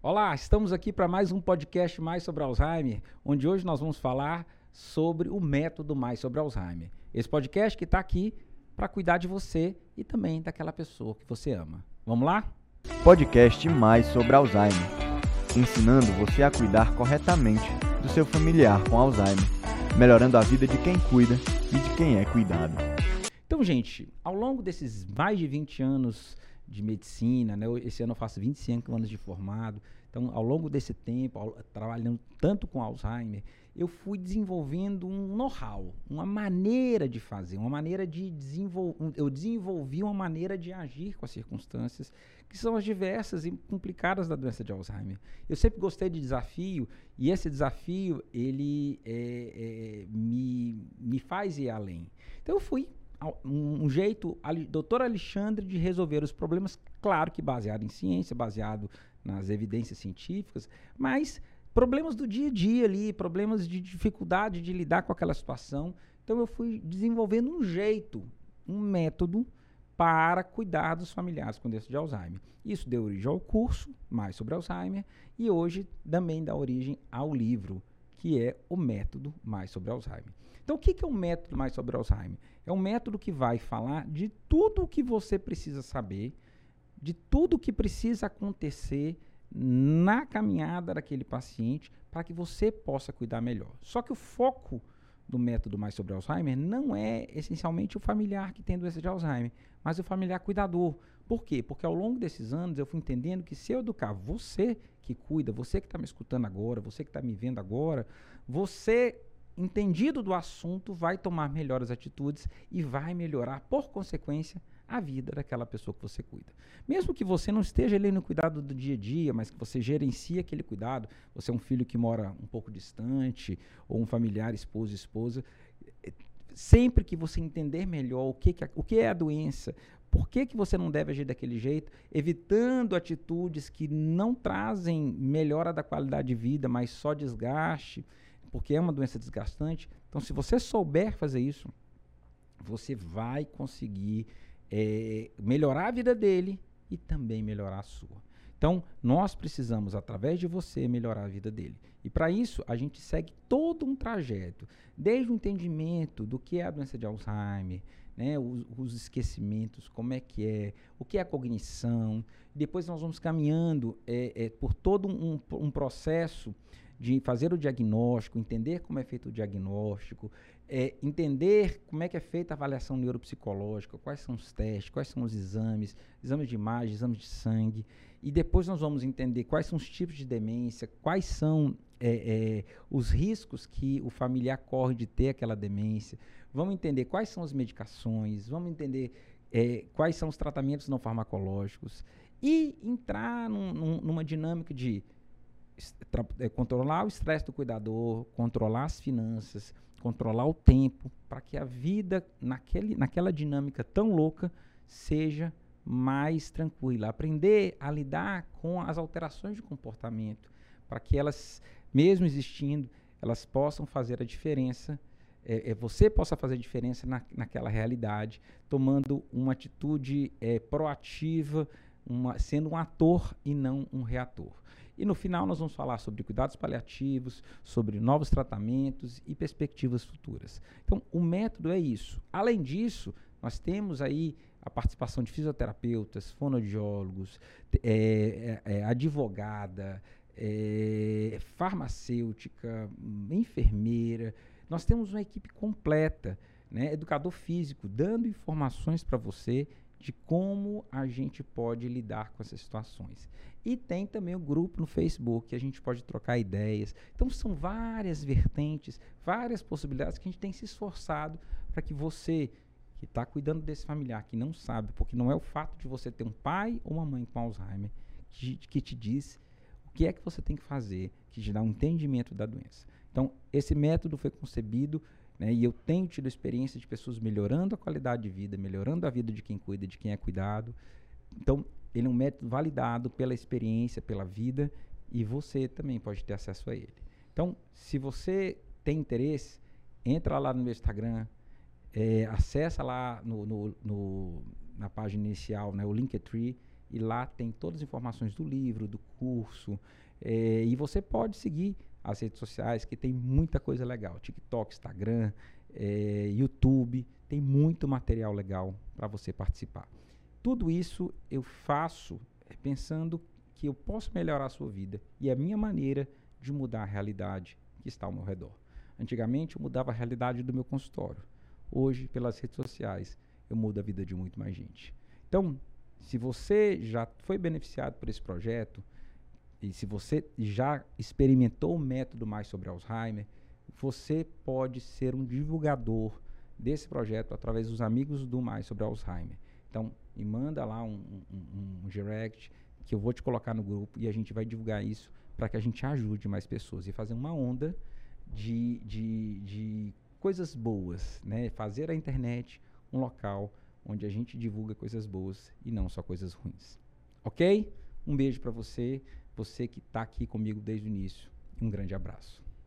Olá, estamos aqui para mais um podcast mais sobre Alzheimer, onde hoje nós vamos falar sobre o método mais sobre Alzheimer. Esse podcast que está aqui para cuidar de você e também daquela pessoa que você ama. Vamos lá? Podcast mais sobre Alzheimer, ensinando você a cuidar corretamente do seu familiar com Alzheimer, melhorando a vida de quem cuida e de quem é cuidado. Então, gente, ao longo desses mais de 20 anos de medicina, né? Esse ano eu faço 25 anos de formado. Então, ao longo desse tempo, ao, trabalhando tanto com Alzheimer, eu fui desenvolvendo um know-how, uma maneira de fazer, uma maneira de desenvolver. Eu desenvolvi uma maneira de agir com as circunstâncias que são as diversas e complicadas da doença de Alzheimer. Eu sempre gostei de desafio e esse desafio ele é, é, me, me faz ir além. Então, eu fui um jeito, doutor Alexandre, de resolver os problemas, claro que baseado em ciência, baseado nas evidências científicas, mas problemas do dia a dia ali, problemas de dificuldade de lidar com aquela situação. Então eu fui desenvolvendo um jeito, um método para cuidar dos familiares com doença de Alzheimer. Isso deu origem ao curso mais sobre Alzheimer e hoje também dá origem ao livro, que é o método mais sobre Alzheimer. Então, o que, é o método mais sobre Alzheimer? É um método que vai falar de tudo o que você precisa saber, de tudo o que precisa acontecer na caminhada daquele paciente para que você possa cuidar melhor. Só que o foco do método mais sobre Alzheimer não é essencialmente o familiar que tem doença de Alzheimer, mas o familiar cuidador. Por quê? Porque ao longo desses anos eu fui entendendo que se eu educar você que cuida, você que está me escutando agora, você que está me vendo agora, você entendido do assunto, vai tomar melhores atitudes e vai melhorar, por consequência, a vida daquela pessoa que você cuida. Mesmo que você não esteja ali no cuidado do dia a dia, mas que você gerencie aquele cuidado, você é um filho que mora um pouco distante, ou um familiar, esposo, esposa, eh, sempre que você entender melhor o que, que, o que é a doença, por que, que você não deve agir daquele jeito, evitando atitudes que não trazem melhora da qualidade de vida, mas só desgaste, porque é uma doença desgastante. Então, se você souber fazer isso, você vai conseguir é, melhorar a vida dele e também melhorar a sua. Então, nós precisamos, através de você, melhorar a vida dele. E para isso, a gente segue todo um trajeto, desde o entendimento do que é a doença de Alzheimer, né, os, os, esquecimentos, como é que é, o que é a cognição. Depois nós vamos caminhando é, é, por todo um, um processo de fazer o diagnóstico, entender como é feito o diagnóstico, é, entender como é que é feita a avaliação neuropsicológica, quais são os testes, quais são os exames, exames de imagem, exames de sangue, e depois nós vamos entender quais são os tipos de demência, quais são é, é, os riscos que o familiar corre de ter aquela demência, vamos entender quais são as medicações, vamos entender é, quais são os tratamentos não farmacológicos e entrar num, num, numa dinâmica de controlar o estresse do cuidador, controlar as finanças, controlar o tempo, para que a vida naquele, naquela dinâmica tão louca seja mais tranquila. Aprender a lidar com as alterações de comportamento, para que elas, mesmo existindo, elas possam fazer a diferença. É, é, você possa fazer a diferença na, naquela realidade, tomando uma atitude é, proativa, uma, sendo um ator e não um reator. E no final nós vamos falar sobre cuidados paliativos, sobre novos tratamentos e perspectivas futuras. Então, o método é isso. Além disso, nós temos aí a participação de fisioterapeutas, fonoaudiólogos, é, é, é, advogada, é, farmacêutica, enfermeira. Nós temos uma equipe completa, né, educador físico, dando informações para você de como a gente pode lidar com essas situações. E tem também o grupo no Facebook que a gente pode trocar ideias. Então são várias vertentes, várias possibilidades que a gente tem se esforçado para que você que está cuidando desse familiar, que não sabe, porque não é o fato de você ter um pai ou uma mãe com Alzheimer que, que te diz o que é que você tem que fazer, que te dá um entendimento da doença. Então, esse método foi concebido né? E eu tenho tido experiência de pessoas melhorando a qualidade de vida, melhorando a vida de quem cuida, de quem é cuidado. Então, ele é um método validado pela experiência, pela vida, e você também pode ter acesso a ele. Então, se você tem interesse, entra lá no meu Instagram, é, acessa lá no, no, no, na página inicial, né, o Linktree, e lá tem todas as informações do livro, do curso, é, e você pode seguir as redes sociais, que tem muita coisa legal, TikTok, Instagram, é, YouTube, tem muito material legal para você participar. Tudo isso eu faço é, pensando que eu posso melhorar a sua vida e a minha maneira de mudar a realidade que está ao meu redor. Antigamente eu mudava a realidade do meu consultório. Hoje, pelas redes sociais, eu mudo a vida de muito mais gente. Então, se você já foi beneficiado por esse projeto, e se você já experimentou o método mais sobre Alzheimer, você pode ser um divulgador desse projeto através dos amigos do Mais sobre Alzheimer. Então, me manda lá um, um, um direct que eu vou te colocar no grupo e a gente vai divulgar isso para que a gente ajude mais pessoas e fazer uma onda de, de, de coisas boas, né? Fazer a internet um local onde a gente divulga coisas boas e não só coisas ruins. Ok? Um beijo para você, você que está aqui comigo desde o início. Um grande abraço.